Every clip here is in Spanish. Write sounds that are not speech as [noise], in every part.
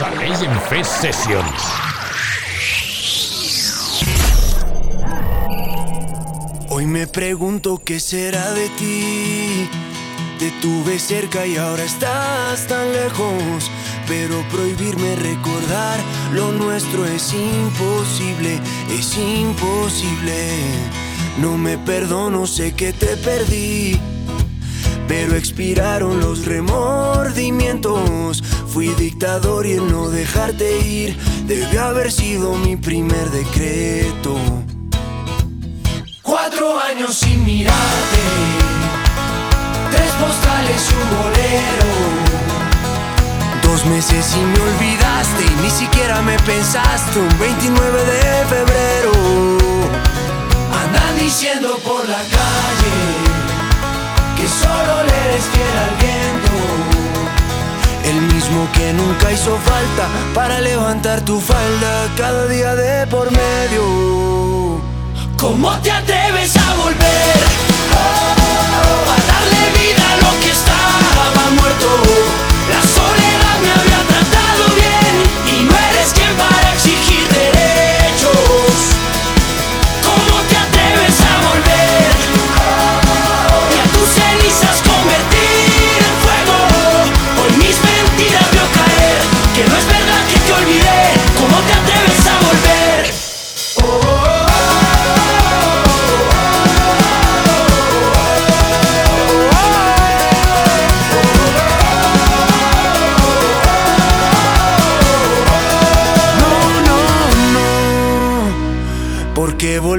A Legend Fest. Hoy me pregunto qué será de ti. Te tuve cerca y ahora estás tan lejos. Pero prohibirme recordar lo nuestro es imposible, es imposible. No me perdono, sé que te perdí. Pero expiraron los remordimientos. Fui dictador y el no dejarte ir debe haber sido mi primer decreto. Cuatro años sin mirarte, tres postales y un bolero. Dos meses y me olvidaste y ni siquiera me pensaste un 29 de febrero. Andan diciendo por la calle que solo le eres fiel al viento. Mismo que nunca hizo falta para levantar tu falda cada día de por medio. ¿Cómo te atreves a volver? Oh, a darle vida a lo que estaba muerto. La soledad me había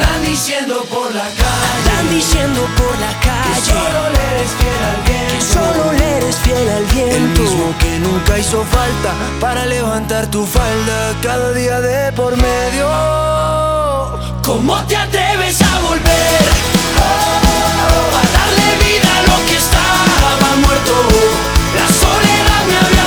Andan diciendo por la calle. Andan diciendo por la Que calle solo le eres fiel al viento. que solo le eres fiel al El viento. mismo que nunca hizo falta para levantar tu falda cada día de por medio. ¿Cómo te atreves a volver? Oh, a darle vida a lo que estaba muerto. La soledad me había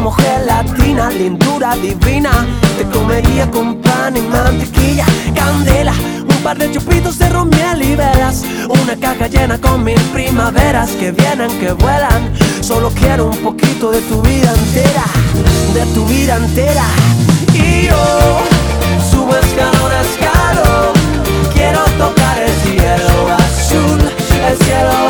como gelatina, lindura divina. Te comería con pan y mantequilla, candela. Un par de chupitos de ron, miel y velas. Una caja llena con mil primaveras que vienen, que vuelan. Solo quiero un poquito de tu vida entera, de tu vida entera. Y yo subo escalón a escalón. Quiero tocar el cielo azul, el cielo azul.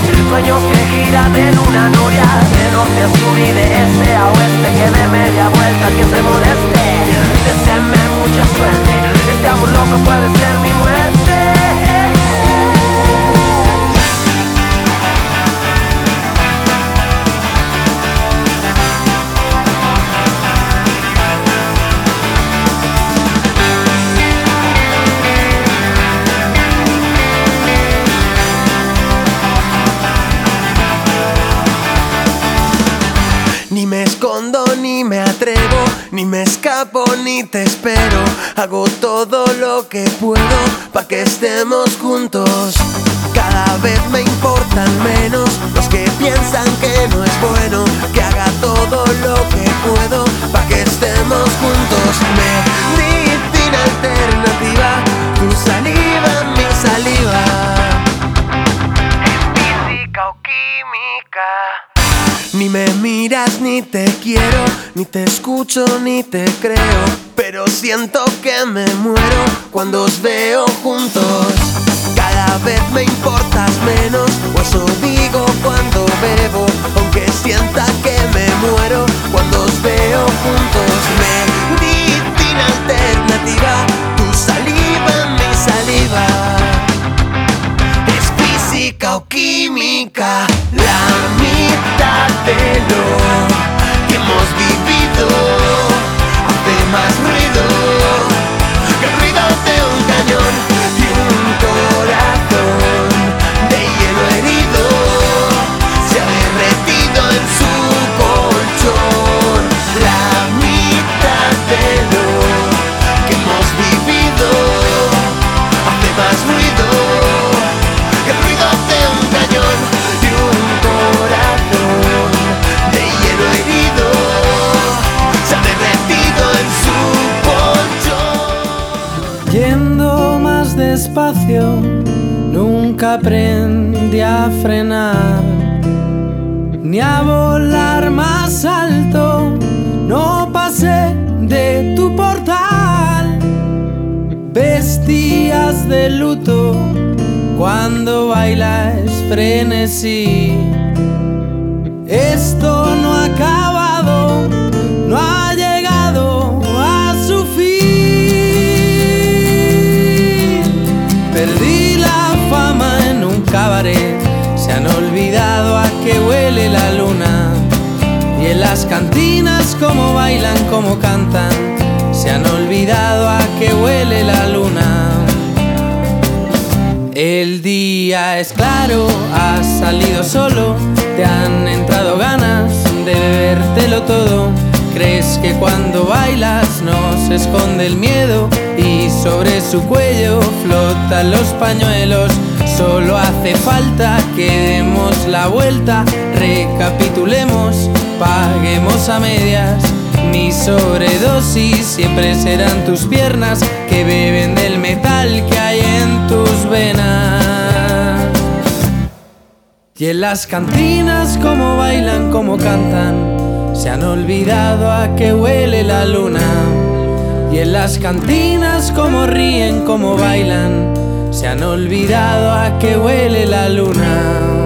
historia que gira de luna noria De norte a sur y de este a oeste Que de media vuelta que se moleste. Deseame mucha suerte Este amor loco puede ser mi muerte. Ni te escucho ni te creo, pero siento que me muero cuando os veo juntos. Cada vez me importas menos, o eso digo cuando bebo, aunque sienta que me muero cuando os veo juntos. Medicina alternativa, tu saliva, mi saliva. Es física o química, la mitad de lo ni a volar más alto, no pasé de tu portal. Vestías de luto cuando bailas frenesí. Las cantinas como bailan, como cantan, se han olvidado a qué huele la luna. El día es claro, has salido solo, te han entrado ganas de bebértelo todo. Crees que cuando bailas no se esconde el miedo y sobre su cuello flotan los pañuelos. Solo hace falta que demos la vuelta, recapitulemos, paguemos a medias. Mi sobredosis siempre serán tus piernas que beben del metal que hay en tus venas. Y en las cantinas como bailan, como cantan, se han olvidado a qué huele la luna. Y en las cantinas como ríen, como bailan, se han olvidado a qué huele la luna.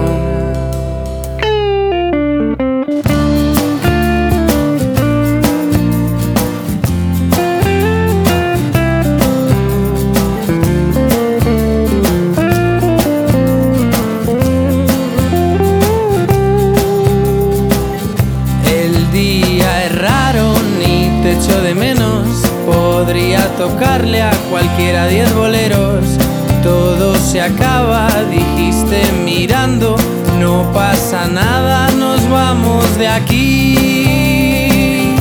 Aquí.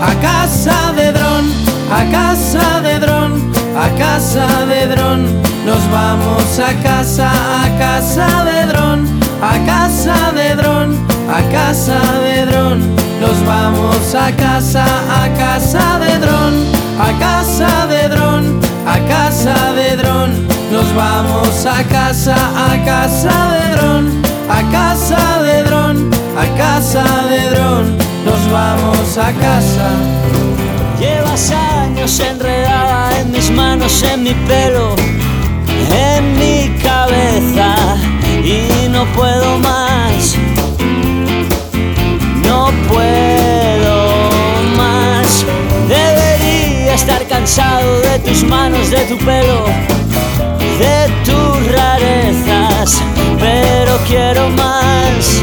A casa de dron, a casa de dron, a casa de dron. Nos vamos a casa, a casa de dron, a casa de dron, a casa de dron. Nos vamos a casa, a casa de dron, a casa de dron, a casa de dron. Nos vamos a casa, a casa de dron, a casa de dron, a casa de dron. Nos vamos a casa. Llevas años enredada en mis manos, en mi pelo, en mi cabeza y no puedo más. No puedo más. Debería estar cansado de tus manos, de tu pelo, de tus rarezas, pero quiero más.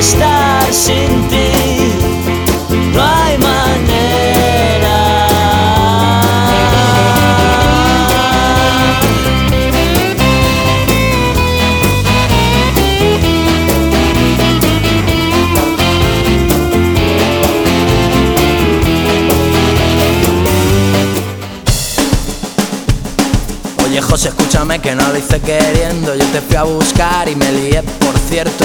estar sin ti, no hay manera. Oye José, escúchame que no lo hice queriendo. Yo te fui a buscar y me lié, por cierto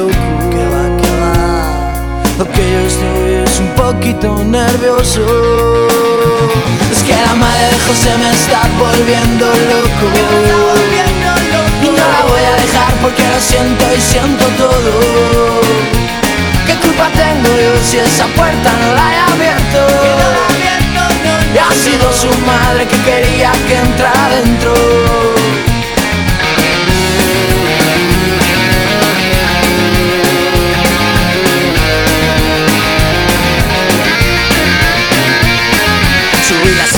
Lo que yo estoy es un poquito nervioso. Es que la madre de José me está volviendo loco. Y no la voy a dejar porque lo siento y siento todo. ¿Qué culpa tengo yo si esa puerta no la he abierto? Y ha sido su madre que quería que entrara dentro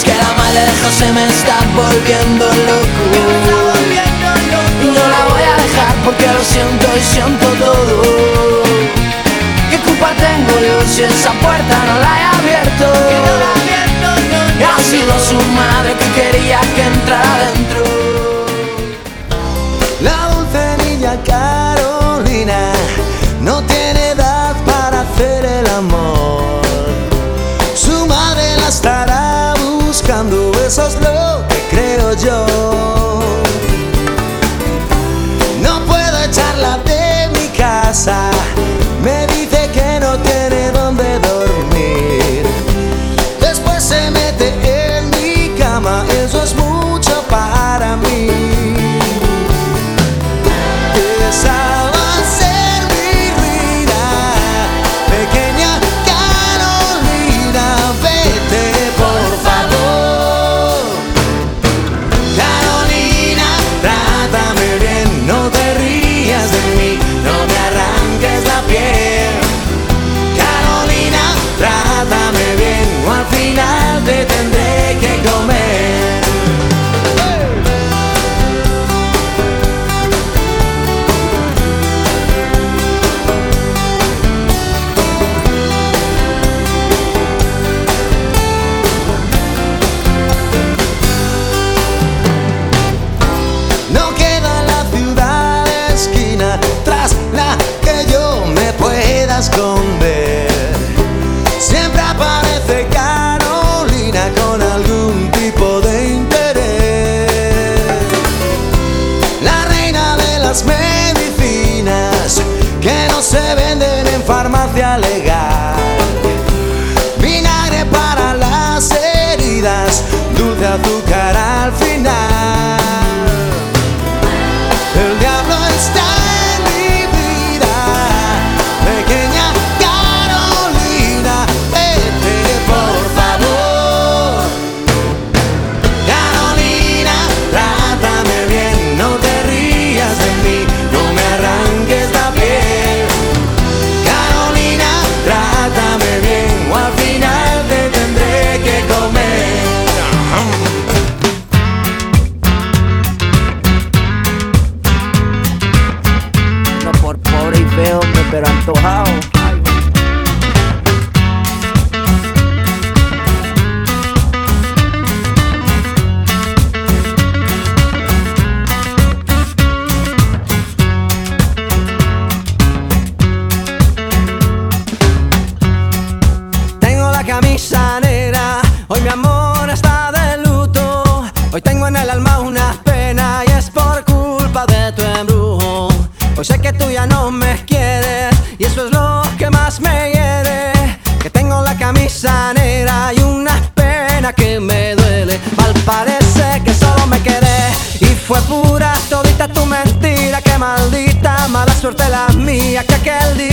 es que la madre de José me está volviendo loco. Y no la voy a dejar porque lo siento y siento todo. ¿Qué culpa tengo yo si esa puerta no la he abierto? Y ha sido su madre que quería que entrara dentro. La dulce niña Carolina like live.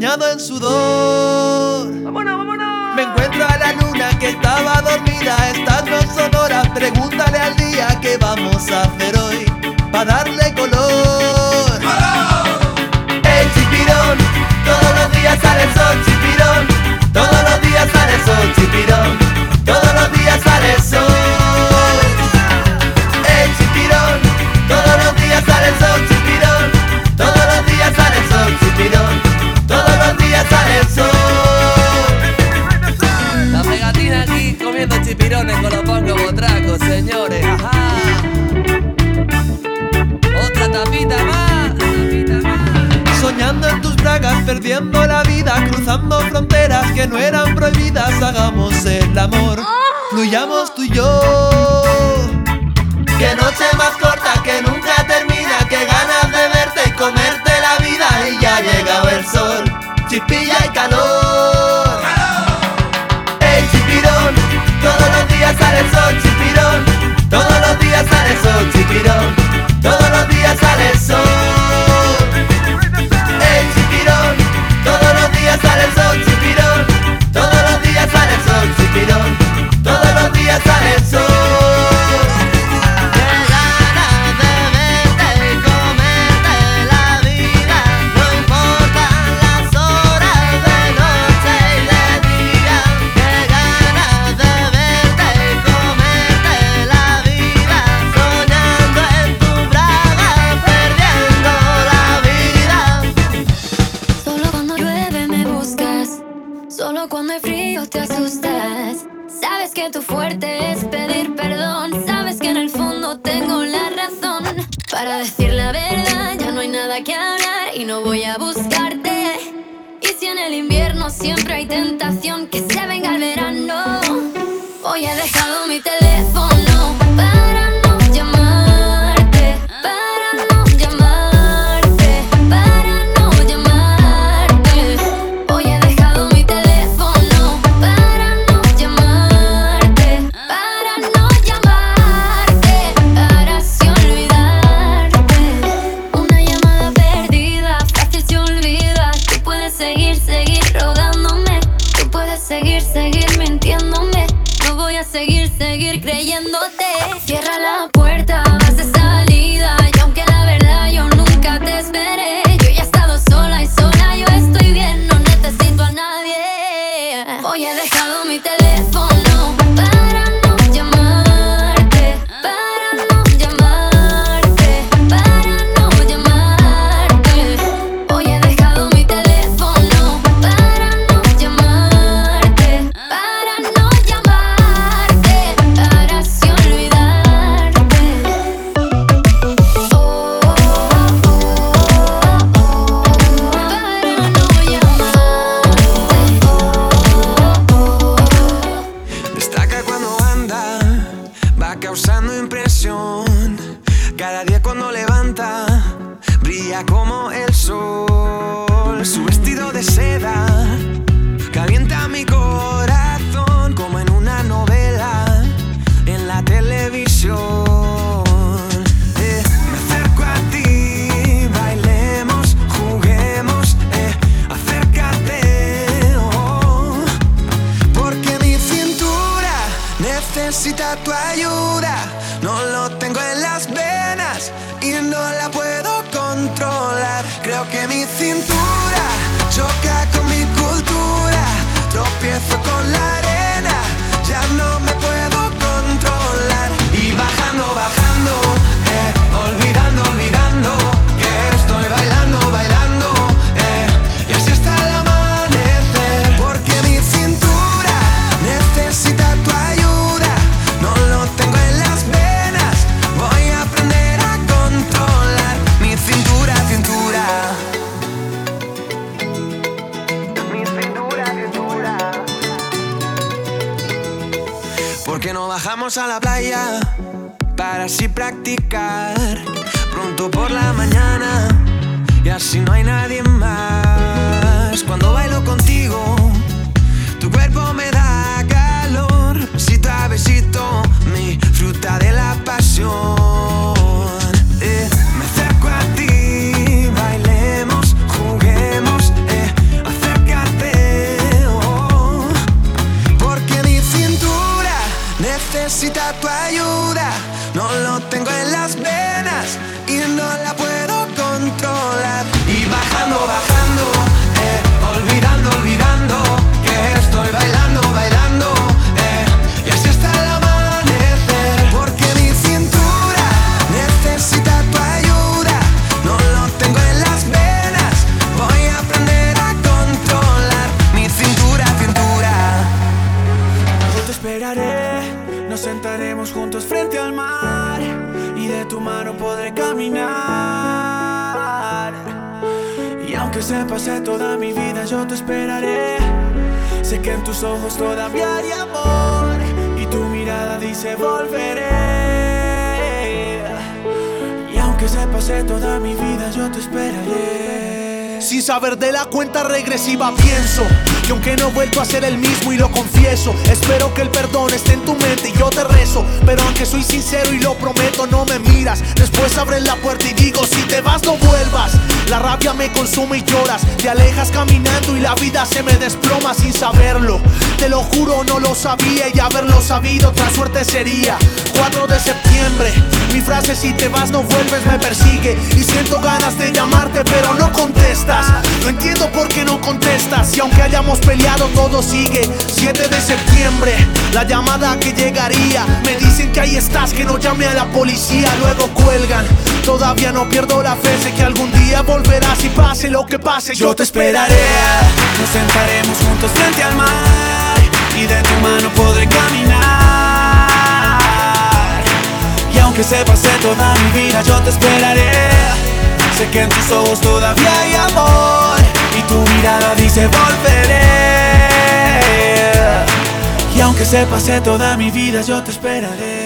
en sudor. ¡Vámonos, vámonos! Me encuentro a la luna que estaba dormida, estando no son horas. Pregúntale al día qué vamos a hacer hoy para darle color. ¡Color! El chipirón, todos los días sale el sol, chipirón. Todos los días sale el sol, chipirón. perdiendo la vida, cruzando fronteras que no eran prohibidas. Hagamos el amor, oh. fluyamos tú y yo. Que noche más corta, que nunca termina, que ganas de verte y comerte la vida. Y ya ha llegado el sol, chispilla y calor. ¡Ey, chipirón! Todos los días sale sol, chipirón. Todos los días sale sol, chipirón. Hoy he dejado mi teléfono bajamos a la playa para así practicar se pase toda mi vida, yo te esperaré. Sé que en tus ojos todavía hay amor y tu mirada dice volveré. Y aunque se pase toda mi vida, yo te esperaré. Sin saber de la cuenta regresiva pienso que aunque no he vuelto a ser el mismo y lo confieso Espero que el perdón esté en tu mente y yo te rezo Pero aunque soy sincero y lo prometo no me miras Después abres la puerta y digo si te vas no vuelvas La rabia me consume y lloras. Te alejas caminando y la vida se me desploma sin saberlo. Te lo juro no lo sabía y haberlo sabido otra suerte sería. 4 de septiembre Mi frase si te vas no vuelves me persigue. Y siento ganas de llamarte pero no contestas. No entiendo por qué no contestas. Y aunque hayamos peleado todo sigue. 7 de septiembre La llamada que llegaría. Me dicen que ahí estás que no llame a la policía. Luego cuelgan. Todavía no pierdo la fe Sé que algún día volverás y pase lo que pase Yo te esperaré, nos sentaremos juntos frente al mar y de tu mano podré caminar. Y aunque se pase toda mi vida, yo te esperaré. Sé que en tus ojos todavía hay amor y tu mirada dice volveré. Y aunque se pase toda mi vida, yo te esperaré.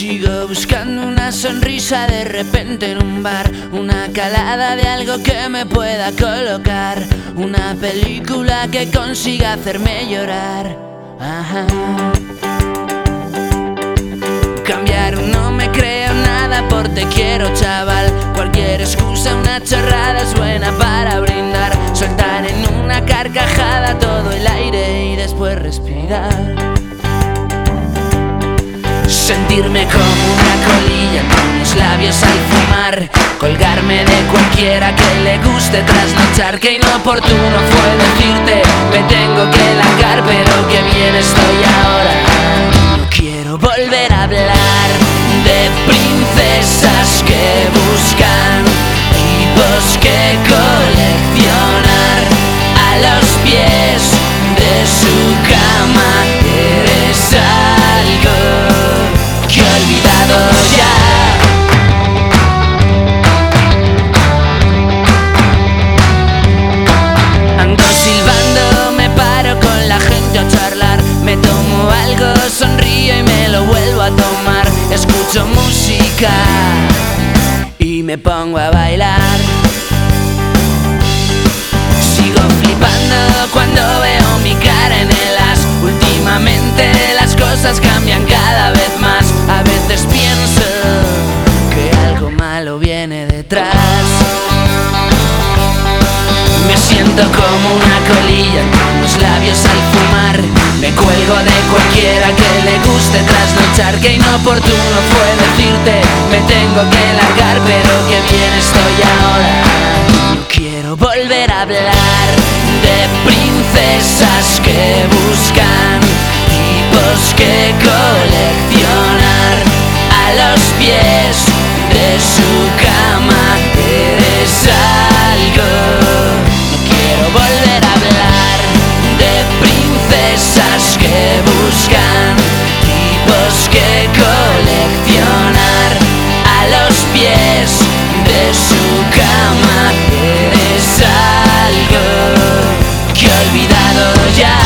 Sigo buscando una sonrisa de repente en un bar, una calada de algo que me pueda colocar, una película que consiga hacerme llorar. Ajá. Cambiar no me creo nada por te quiero chaval. Cualquier excusa, una chorrada es buena para brindar. Soltar en una carcajada todo el aire y después respirar Sentirme como una colilla con los labios al fumar. Colgarme de cualquiera que le guste trasnochar Que inoportuno fue decirte me tengo que largar Pero que bien estoy ahora No quiero volver a hablar de princesas que buscan Tipos que coleccionar. A los pies de su cama Eres que olvidado ya. Ando silbando, me paro con la gente a charlar. Me tomo algo, sonrío y me lo vuelvo a tomar. Escucho música y me pongo a bailar como una colilla los labios al fumar. Me cuelgo de cualquiera que le guste trasnochar. Que inoportuno fue decirte, me tengo que largar, pero que bien estoy ahora. quiero volver a hablar de princesas que buscan tipos que coleccionar a los pies de su cama. Pies de su cama. Eres algo que he olvidado ya.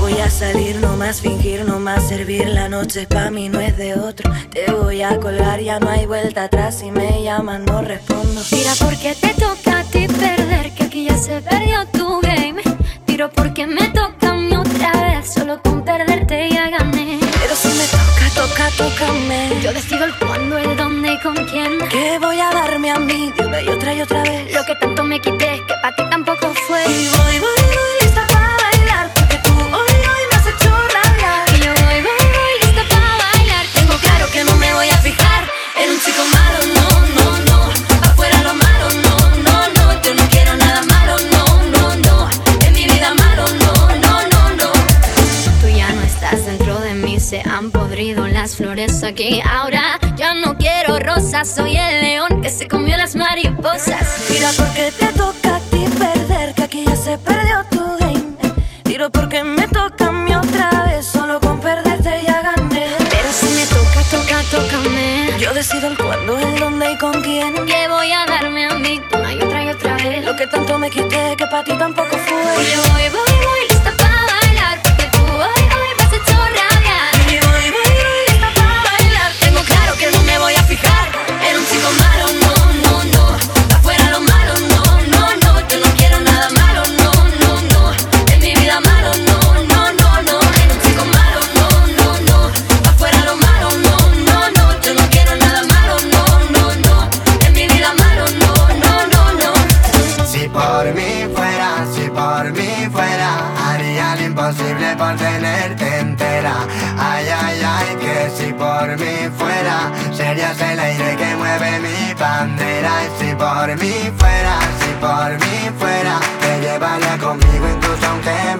Voy a salir, no más fingir, no más servir. La noche pa' mí no es de otro. Te voy a colgar, ya no hay vuelta atrás. Si me llaman, no respondo. Mira, porque te toca a ti perder ya se perdió tu game. Tiro porque me toca a mí otra vez. Solo con perderte ya gané. Toca, toca, tócame. Yo decido el cuándo, el dónde y con quién. Que voy a darme a mí de una y otra y otra vez. Lo que tanto me quité, que para ti tampoco fue. Y voy, voy, voy. Flores aquí. Ahora ya no quiero rosas, soy el león que se comió las mariposas. Mira porque te toca a ti perder, que aquí ya se perdió tu game. Tiro porque me toca a mí otra vez, solo con perderte ya gané. Pero si me toca, toca, tócame. Yo decido el cuándo, el dónde y con quién. Que voy a darme a mí una y otra y otra vez. Lo que tanto me quité, que para ti tampoco fue. Yo voy, voy, por mí fuera, si por mí fuera, te llevaría conmigo incluso aunque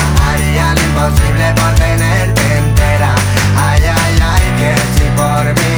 Haría lo imposible por tenerte entera. Ay, ay, ay, que si por mí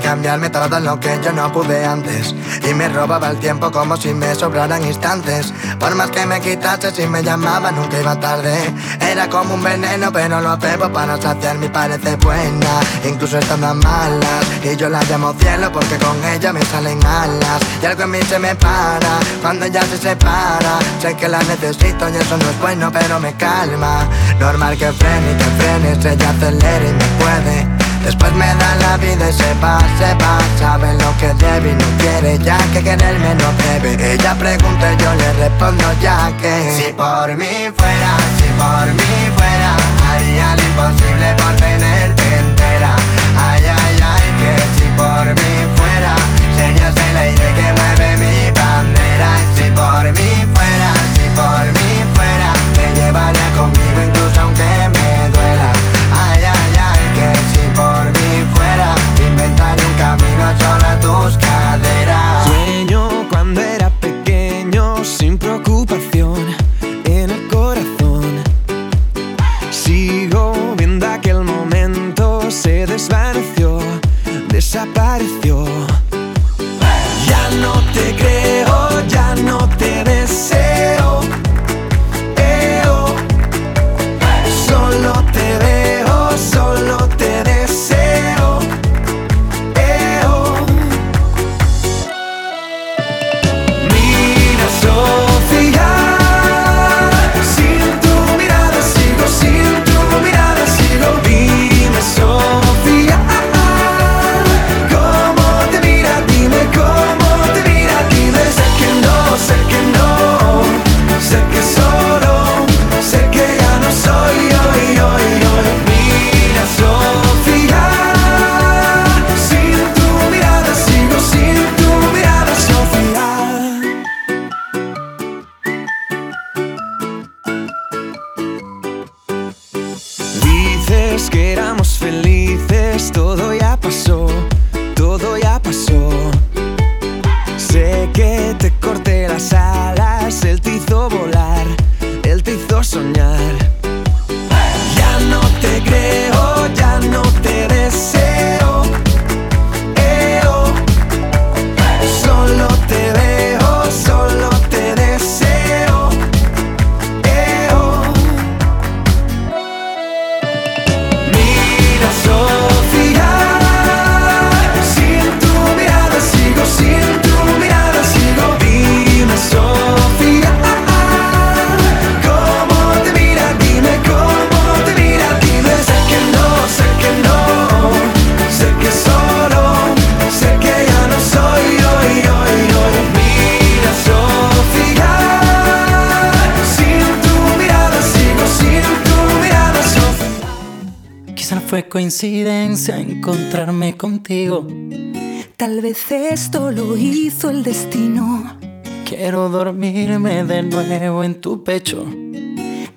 cambiarme todo lo que yo no pude antes. Y me robaba el tiempo como si me sobraran instantes. Por más que me quitase si me llamaba nunca iba tarde. Era como un veneno pero lo bebo para saciar mi parece buena. Incluso estando malas Y yo la llamo cielo porque con ella me salen alas. Y algo en mí se me para cuando ella se separa. Sé que la necesito y eso no es bueno pero me calma. Normal que frene y que frene, ella acelera y me puede Después me da la vida y se va, se va. Sabe lo que debe y no quiere ya que quererme no debe. Ella pregunta y yo le respondo ya que. Si por mí fuera, si por mí fuera Haría lo imposible por tenerte entera. Ay, ay, ay, que si por mí fuera Serías el aire coincidencia encontrarme contigo. Tal vez esto lo hizo el destino. Quiero dormirme de nuevo en tu pecho.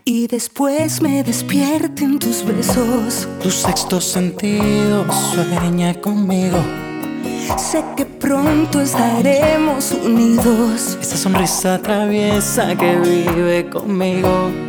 Y después me despierte en tus besos. Tu sexto sentido sueña conmigo. Sé que pronto estaremos unidos. Esa sonrisa traviesa que vive conmigo.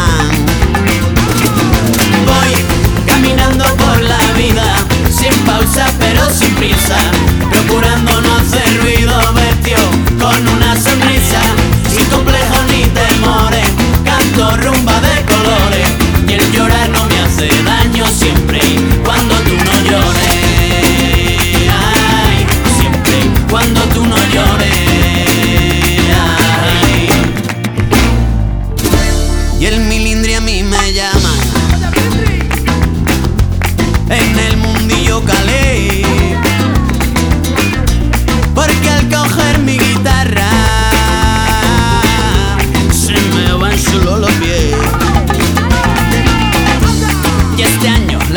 Sin pausa pero sin prisa, procurando no hacer ruido, vestido con una sonrisa, sin complejos ni temores, canto rumba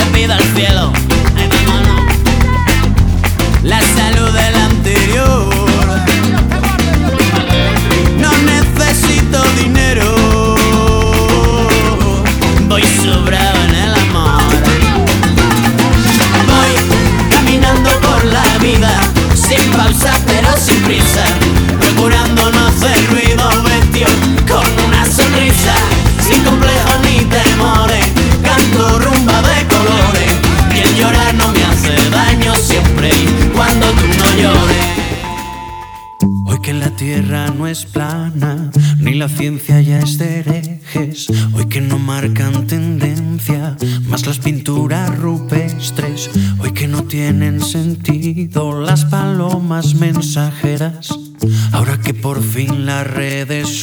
le pido al cielo.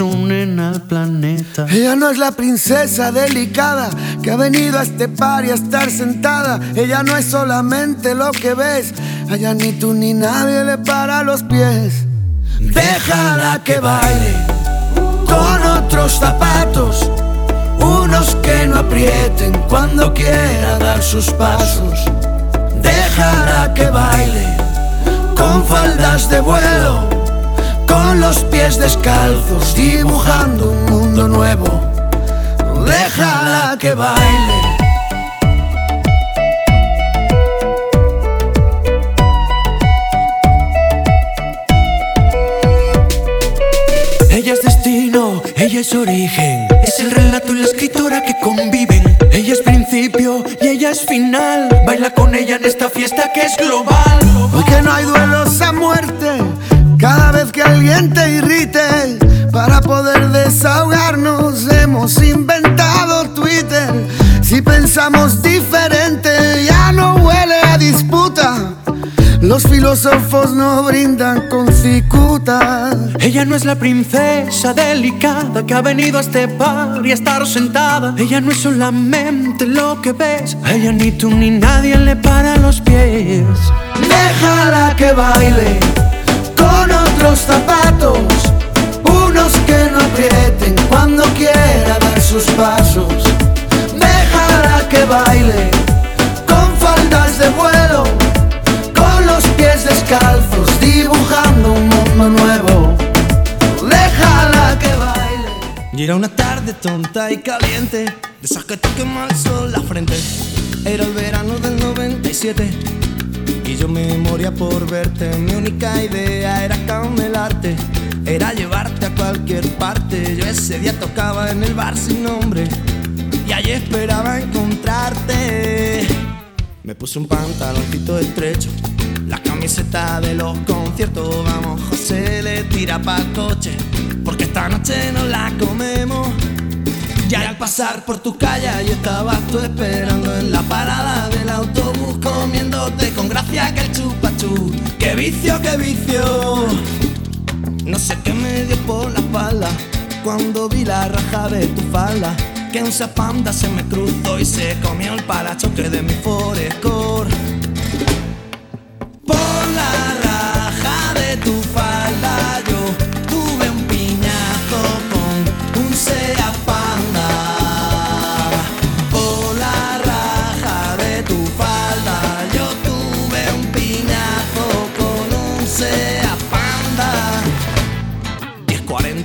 Unen al planeta. Ella no es la princesa delicada que ha venido a este par y a estar sentada. Ella no es solamente lo que ves. Allá ni tú ni nadie le para los pies. Déjala que baile con otros zapatos. Unos que no aprieten cuando quiera dar sus pasos. Déjala que baile con faldas de vuelo, con los pies descalzos, dibujando un mundo nuevo. Déjala que baile. Ella es destino, ella es origen. Es el relato y la escritora que conviven. Ella es principio y ella es final. Baila con ella en esta fiesta que es global. Hoy que no hay duelos a muerte, que alguien te irrite, para poder desahogarnos hemos inventado Twitter. Si pensamos diferente, ya no huele a disputa. Los filósofos no brindan con cicuta. Ella no es la princesa delicada que ha venido a este par y a estar sentada. Ella no es solamente lo que ves. A ella ni tú ni nadie le para los pies. Déjala que baile otros zapatos. Unos que no aprieten cuando quiera dar sus pasos. Déjala que baile con faldas de vuelo pies descalzos dibujando un mundo nuevo. Déjala que baile. Y era una tarde tonta y caliente, de esas que te quema sol la frente. Era el verano del 97 y yo me moría por verte. Mi única idea era camelarte, era llevarte a cualquier parte. Yo ese día tocaba en el bar sin nombre y allí esperaba encontrarte. Me puse un pantaloncito estrecho la camiseta de los conciertos, vamos, José le tira pa' coche, porque esta noche no la comemos. Ya al pasar por tu calle y estabas tú esperando en la parada del autobús comiéndote con gracia que el chupachú. ¡Qué vicio, qué vicio! No sé qué me dio por la espalda cuando vi la raja de tu falda. Que un zapanda se me cruzó y se comió el parachoque de mi Forescore. Por la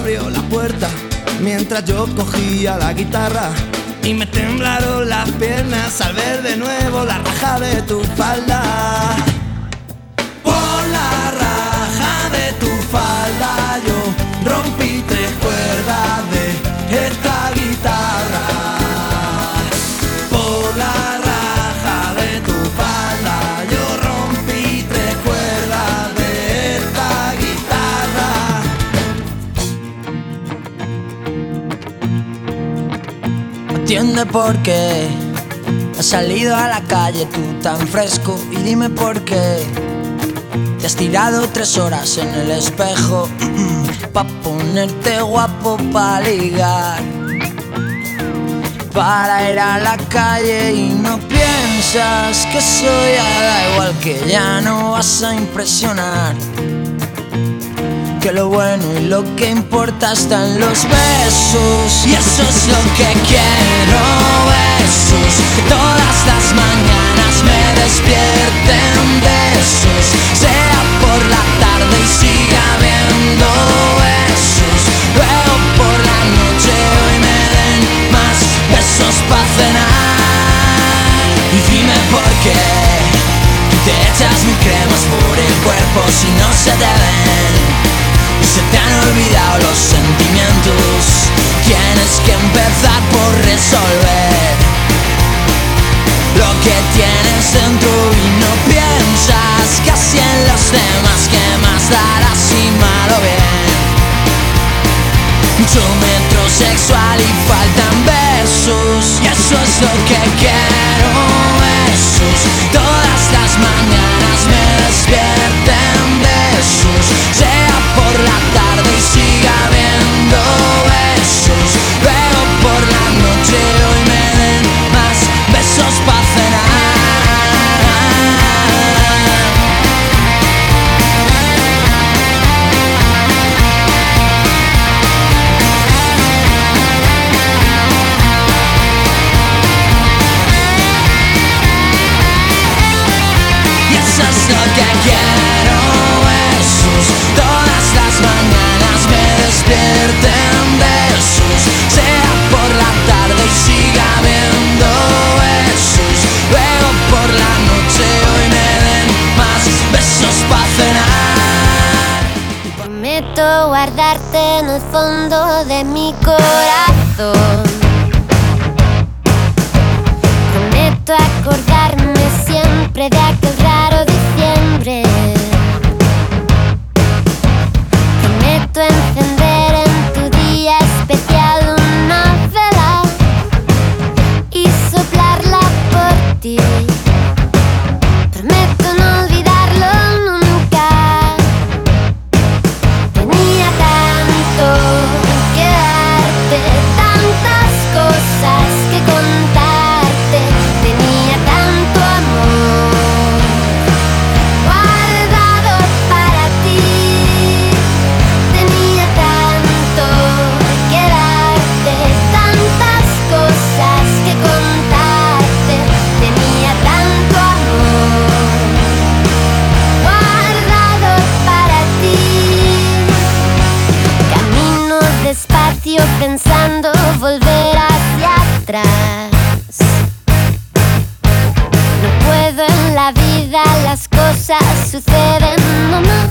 Abrió la puerta mientras yo cogía la guitarra. Y me temblaron las piernas al ver de nuevo la raja de tu falda. Por la raja de tu falda yo rompí tres cuerdas de esta guitarra. Entiende por qué has salido a la calle tú tan fresco y dime por qué te has tirado tres horas en el espejo [clears throat] pa ponerte guapo pa ligar. Para ir a la calle y no piensas que soy da igual que ya no vas a impresionar que lo bueno y lo que importa está en los besos. Y eso es lo que quiero besos. Que todas las mañanas me despierten besos. Sea por la tarde y siga viendo besos. Luego por la noche hoy me den más besos para cenar. Y dime por qué te echas mi cremas por el cuerpo si no se te ven se te han olvidado los sentimientos. Tienes que empezar por resolver lo que tienes dentro y no piensas así en los demás que más darás si mal o bien. Mucho metrosexual y faltan versos y eso es lo que quiero. Besos todas las mañanas me despierten besos, No puedo en la vida, las cosas suceden nomás.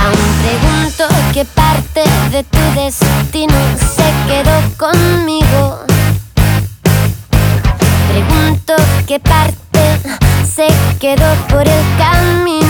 Aún pregunto qué parte de tu destino se quedó conmigo. Pregunto qué parte se quedó por el camino.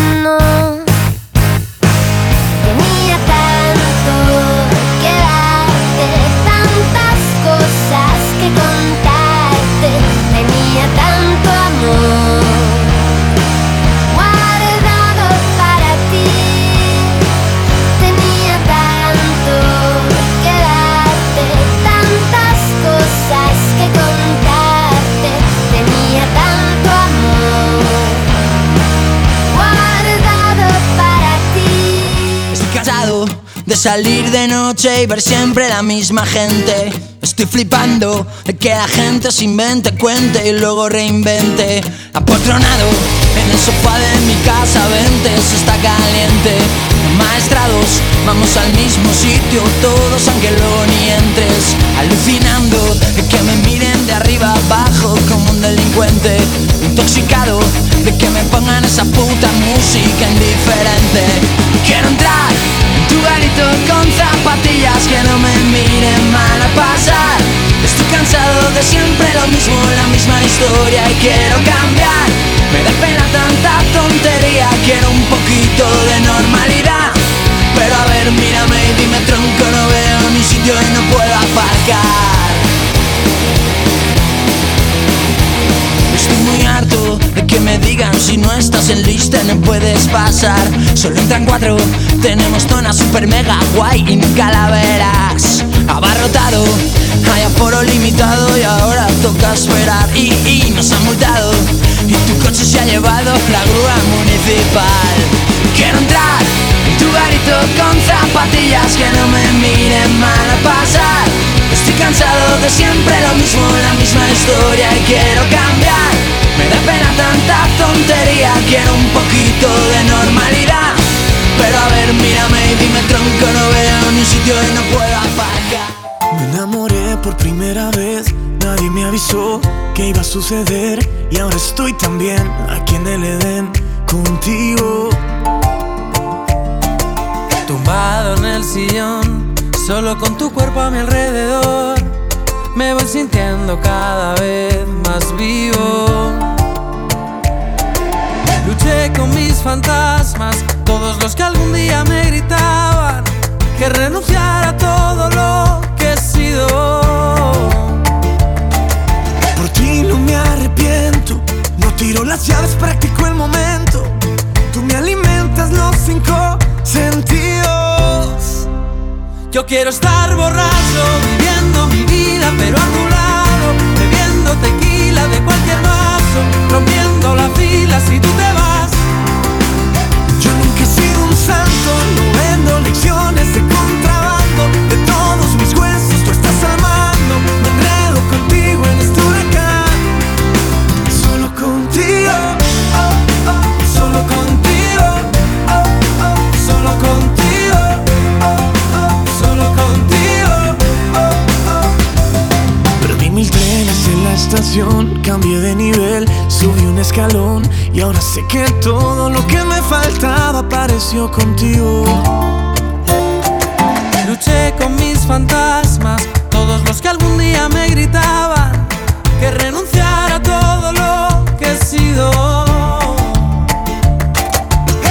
De salir de noche y ver siempre la misma gente. Estoy flipando de que la gente se invente, cuente y luego reinvente. Apotronado en el sofá de mi casa, vente, se está caliente. Maestrados, vamos al mismo sitio, todos aunque luego ni entres. Alucinando de que me miren de arriba abajo como un delincuente. Intoxicado de que me pongan esa puta música indiferente. Quiero entrar en tu garito con zapatillas que no me miren mal a pasar. Estoy cansado de siempre lo mismo, la misma historia y quiero cambiar. Me da pena tanta tontería, quiero un poquito de normalidad. Pero a ver, mírame y dime tronco, no veo ni sitio y no puedo aparcar. Estoy muy harto de que me digan si no estás en lista no puedes pasar. Solo entran cuatro, tenemos zona super mega guay y ni calaveras. Abarrotado, hay aforo limitado y ahora toca esperar. Y, y nos han multado y tu coche se ha llevado la grúa municipal. Quiero entrar en tu garito con zapatillas que no me miren mal a pasar. Estoy cansado de siempre lo mismo, la misma historia y quiero cambiar. Me da pena tanta tontería, quiero un poquito de normalidad. Pero a ver, mírame y dime tronco, no veo ni sitio y no puedo aparcar. Me enamoré por primera vez, nadie me avisó que iba a suceder y ahora estoy también aquí en el Edén contigo. Tumbado en el sillón, solo con tu cuerpo a mi alrededor, me voy sintiendo cada vez más vivo. Luché con mis fantasmas, todos los que algún día me gritaban que renunciara a todo lo que he sido. Por ti no me arrepiento, no tiro las llaves, practico el momento. Tú me alimentas los cinco sentidos. Yo quiero estar borracho, viviendo mi vida, pero a tu lado, bebiendo tequila de cualquier vaso, rompiendo la fila si tú te vas. Estación, cambié de nivel, subí un escalón y ahora sé que todo lo que me faltaba apareció contigo. Luché con mis fantasmas, todos los que algún día me gritaban que renunciara a todo lo que he sido.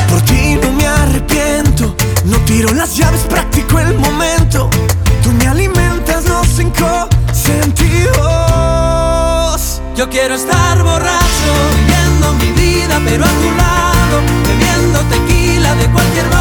Por ti no me arrepiento, no tiro las llaves, practico quiero estar borracho, viviendo mi vida, pero a tu lado, bebiendo tequila de cualquier vaso,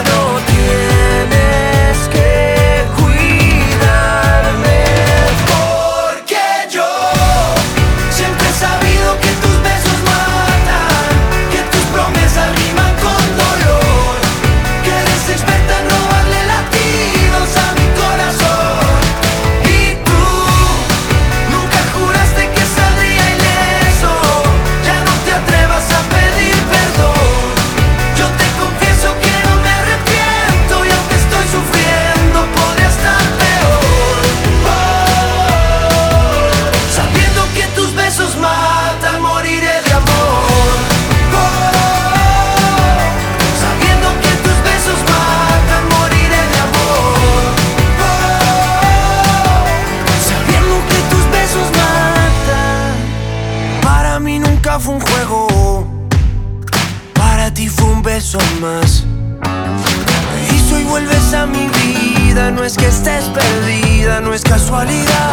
no es casualidad.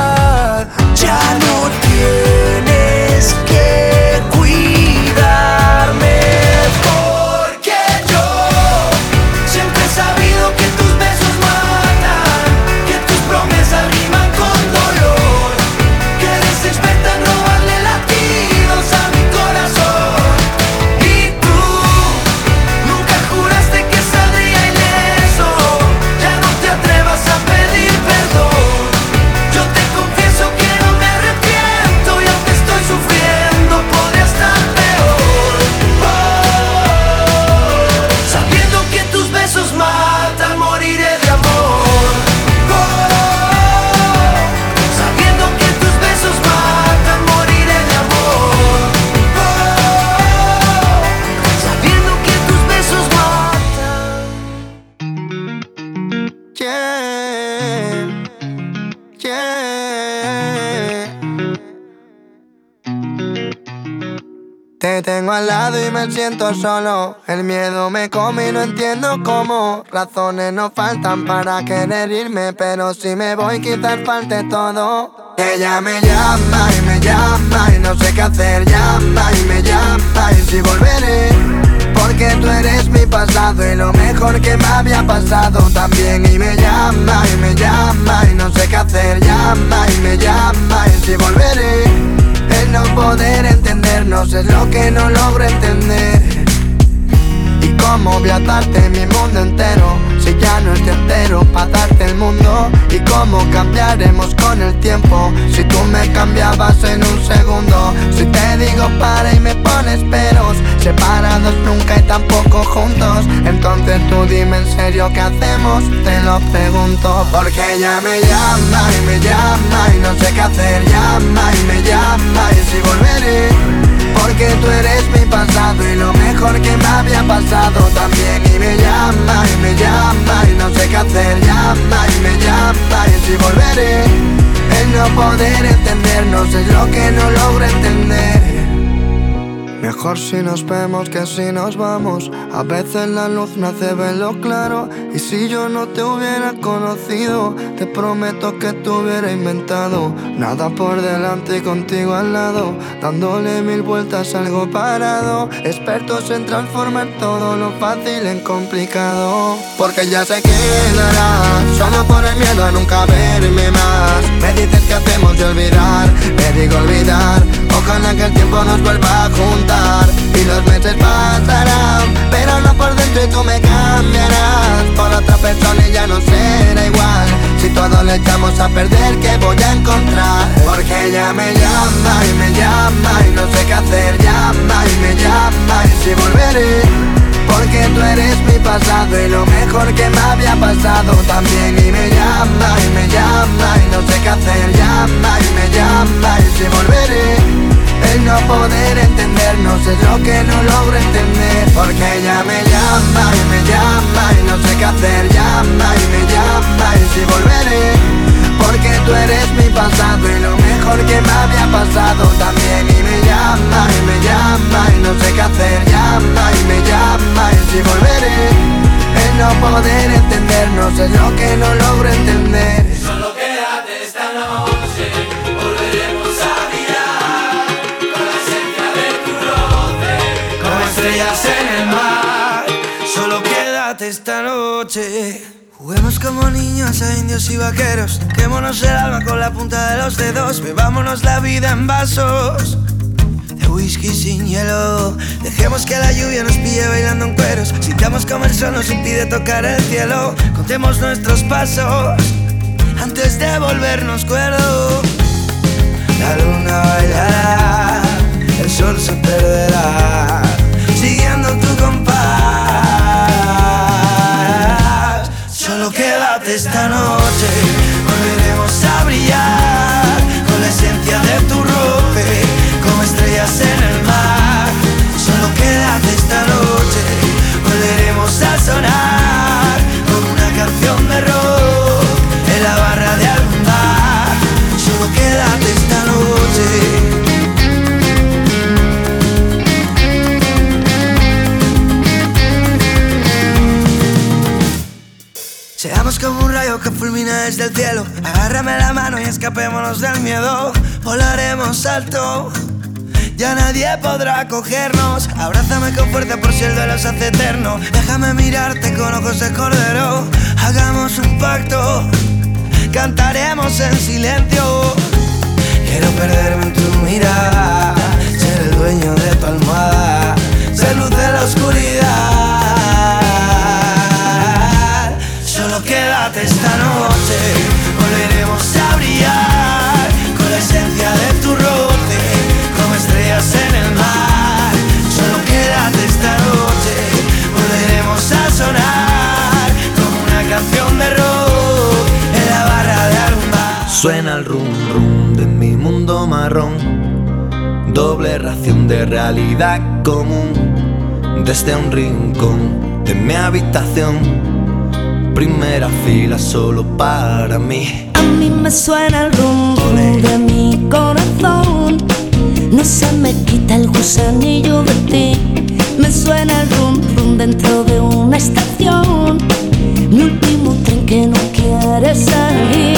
Me siento solo. El miedo me come y no entiendo cómo. Razones no faltan para querer irme, pero si me voy quizás falte todo. Ella me llama y me llama y no sé qué hacer. Llama y me llama y si volveré. Porque tú eres mi pasado y lo mejor que me había pasado también. Y me llama y me llama y no sé qué hacer. Llama y me llama y si volveré. No poder entendernos es lo que no logro entender. Y cómo voy a darte mi mundo entero Si ya no estoy entero cómo cambiaremos con el tiempo Si tú me cambiabas en un segundo. Si te digo para y me pones peros Separados nunca y tampoco juntos. Entonces tú dime en serio qué hacemos Te lo pregunto. Porque ella me llama y me llama Y no sé qué hacer. Llama y me llama y si volveré porque tú eres mi pasado y lo mejor que me había pasado también. Y me llama y me llama y no sé qué hacer. Llama y me llama y si volveré. El no poder entendernos es lo que no logro entender Mejor si nos vemos que si nos vamos. A veces la luz me hace verlo claro. Y si yo no te hubiera conocido, te prometo que te hubiera inventado. Nada por delante y contigo al lado. Dándole mil vueltas algo parado. Expertos en transformar todo lo fácil en complicado. Porque ya se quedará. Solo por el miedo a nunca verme más. Me dices que hacemos de olvidar. Me digo olvidar. Ojalá que el tiempo nos vuelva a juntar Y los meses pasarán Pero no por dentro y tú me cambiarás. Por otra persona y ya no será igual. Si todo le echamos a perder, ¿qué voy a encontrar? Porque ella me llama y me llama Y no sé qué hacer, llama y me llama Y si volveré porque tú eres mi pasado y lo mejor que me había pasado también. Y me llama y me llama y no sé qué hacer. Llama y me llama y si volveré el no poder entendernos es lo que no logro entender. Porque ella me llama y me llama y no sé qué hacer Llama y me llama y si volveré. Porque tú eres mi pasado y lo mejor que me había pasado también. Y me llama y me llama y no sé qué hacer Llama y me llama y si volveré. El no poder entendernos es lo que no logro entender. Solo quédate esta noche, esta noche. Juguemos como niños a indios y vaqueros. Quémonos el alma con la punta de los dedos. Bebámonos la vida en vasos de whisky sin hielo. Dejemos que la lluvia nos pille bailando en cueros. Sintamos como el sol nos impide tocar el cielo. Contemos nuestros pasos antes de volvernos cuerdos. La luna bailará, el sol se perderá, siguiendo tu compás. Quédate esta noche, volveremos a brillar con la esencia de tu roce, como estrellas en el mar. Solo quédate esta noche, volveremos a sonar que fulmina desde el cielo. Agárrame la mano y escapémonos del miedo. Volaremos alto. Ya nadie podrá cogernos. Abrázame con fuerza por si el duelo se hace eterno. Déjame mirarte con ojos de cordero. Hagamos un pacto. Cantaremos en silencio. Quiero perderme en tu mirada. Ser el dueño de tu almohada. Ser luz de la oscuridad. Quédate esta noche. Volveremos a brillar con la esencia de tu roce. Como estrellas en el mar. Solo quédate esta noche. Volveremos a sonar como una canción de rock en la barra de algún bar. Suena el rum rum de mi mundo marrón. Doble ración de realidad común. Desde un rincón de mi habitación. Primera fila solo para mí. A mí me suena el rum rum de mi corazón. No se me quita el gusanillo de ti. Me suena el rum rum dentro de una estación. Mi último tren que no quiere salir.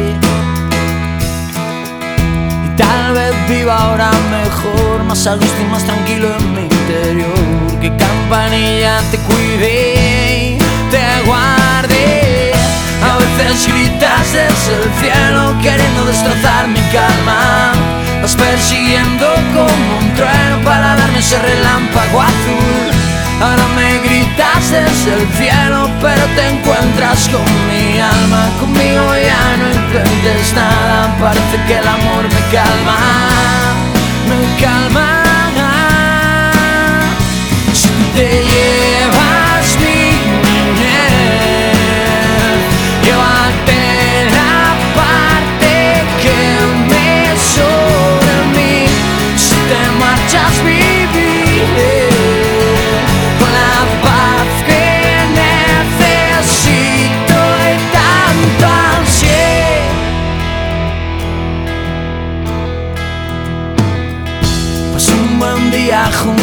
Tal vez viva ahora mejor, más a gusto y más tranquilo en mi interior. Que campanilla te cuide y te guarde. A veces gritas desde el cielo queriendo destrozar mi calma. Vas persiguiendo como un trueno para darme ese relámpago azul. Ahora me gritas desde el cielo, pero te encuentras con mi alma. Conmigo ya no intentes nada, parece que el amor me calma, me calma.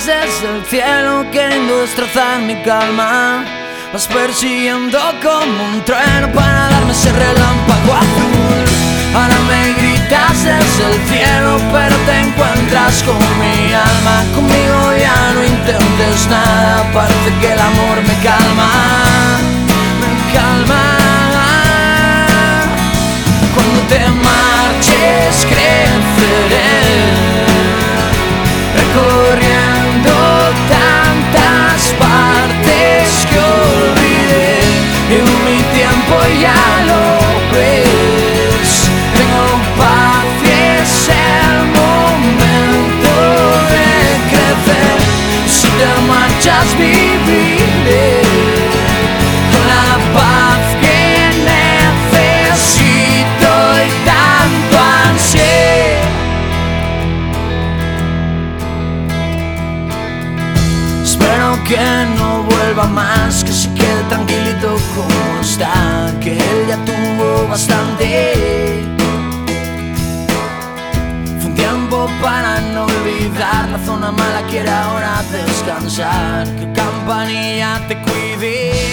Gritas desde el cielo queriendo destrozar mi calma. Vas persiguiendo como un trueno para darme ese relámpago azul. Ahora me gritas desde el cielo, pero te encuentras con mi alma. Conmigo ya no intentes nada, parece que el amor me calma, me calma. Cuando te marches creceré, recorriendo ya lo ves. Tengo paz y es el momento de crecer. Si te marchas viviré con la paz que necesito y tanto ansié. Espero que no vuelva más, mala quiere ahora descansar, que campanilla te cuide.